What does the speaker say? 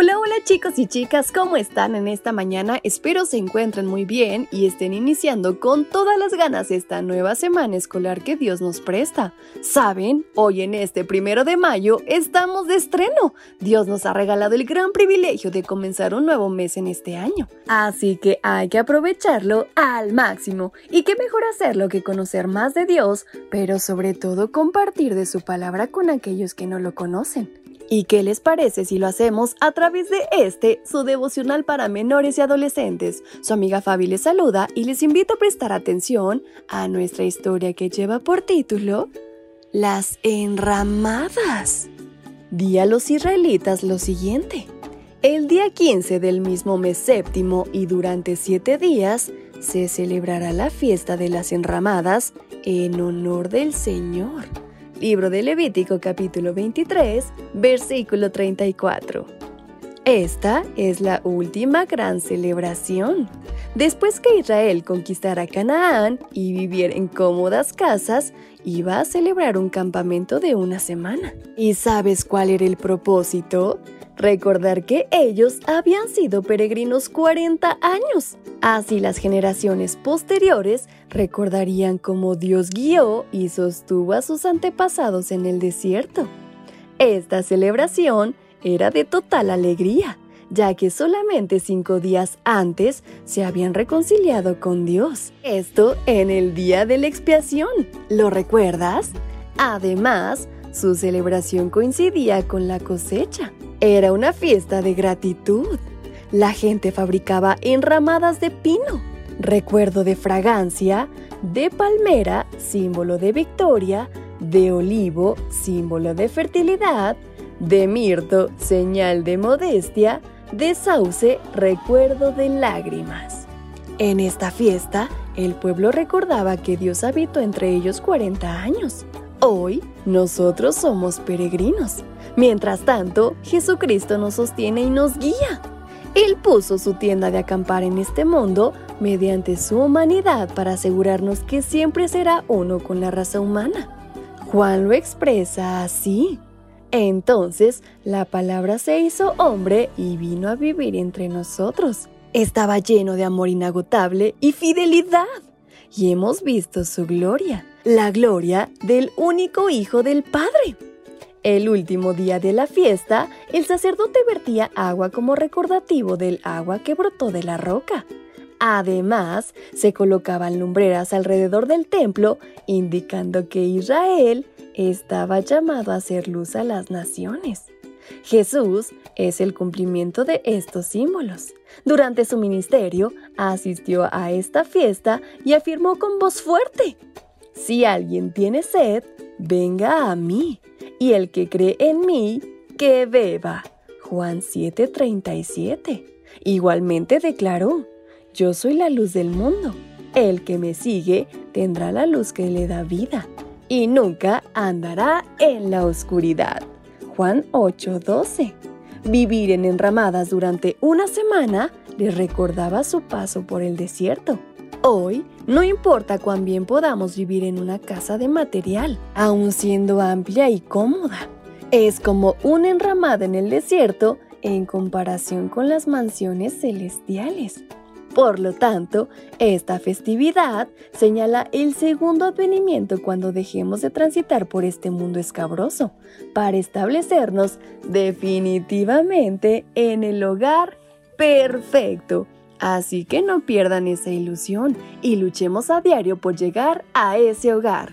Hola, hola chicos y chicas, ¿cómo están en esta mañana? Espero se encuentren muy bien y estén iniciando con todas las ganas esta nueva semana escolar que Dios nos presta. ¿Saben? Hoy en este primero de mayo estamos de estreno. Dios nos ha regalado el gran privilegio de comenzar un nuevo mes en este año. Así que hay que aprovecharlo al máximo. Y qué mejor hacerlo que conocer más de Dios, pero sobre todo compartir de su palabra con aquellos que no lo conocen. ¿Y qué les parece si lo hacemos a través de este, su devocional para menores y adolescentes? Su amiga Fabi les saluda y les invito a prestar atención a nuestra historia que lleva por título Las enramadas. Di a los israelitas lo siguiente. El día 15 del mismo mes séptimo y durante siete días se celebrará la fiesta de las enramadas en honor del Señor. Libro de Levítico capítulo 23, versículo 34. Esta es la última gran celebración. Después que Israel conquistara Canaán y viviera en cómodas casas, iba a celebrar un campamento de una semana. ¿Y sabes cuál era el propósito? Recordar que ellos habían sido peregrinos 40 años. Así las generaciones posteriores recordarían cómo Dios guió y sostuvo a sus antepasados en el desierto. Esta celebración era de total alegría, ya que solamente cinco días antes se habían reconciliado con Dios. Esto en el día de la expiación. ¿Lo recuerdas? Además, su celebración coincidía con la cosecha. Era una fiesta de gratitud. La gente fabricaba enramadas de pino, recuerdo de fragancia, de palmera, símbolo de victoria, de olivo, símbolo de fertilidad, de mirto, señal de modestia, de sauce, recuerdo de lágrimas. En esta fiesta, el pueblo recordaba que Dios habitó entre ellos 40 años. Hoy, nosotros somos peregrinos. Mientras tanto, Jesucristo nos sostiene y nos guía. Él puso su tienda de acampar en este mundo mediante su humanidad para asegurarnos que siempre será uno con la raza humana. Juan lo expresa así. Entonces la palabra se hizo hombre y vino a vivir entre nosotros. Estaba lleno de amor inagotable y fidelidad. Y hemos visto su gloria, la gloria del único Hijo del Padre. El último día de la fiesta, el sacerdote vertía agua como recordativo del agua que brotó de la roca. Además, se colocaban lumbreras alrededor del templo, indicando que Israel estaba llamado a hacer luz a las naciones. Jesús es el cumplimiento de estos símbolos. Durante su ministerio, asistió a esta fiesta y afirmó con voz fuerte, Si alguien tiene sed, venga a mí y el que cree en mí, que beba. Juan 7:37. Igualmente declaró, yo soy la luz del mundo. El que me sigue tendrá la luz que le da vida y nunca andará en la oscuridad. Juan 8:12. Vivir en enramadas durante una semana le recordaba su paso por el desierto. Hoy, no importa cuán bien podamos vivir en una casa de material, aun siendo amplia y cómoda. Es como una enramada en el desierto en comparación con las mansiones celestiales. Por lo tanto, esta festividad señala el segundo advenimiento cuando dejemos de transitar por este mundo escabroso, para establecernos definitivamente en el hogar perfecto Así que no pierdan esa ilusión y luchemos a diario por llegar a ese hogar.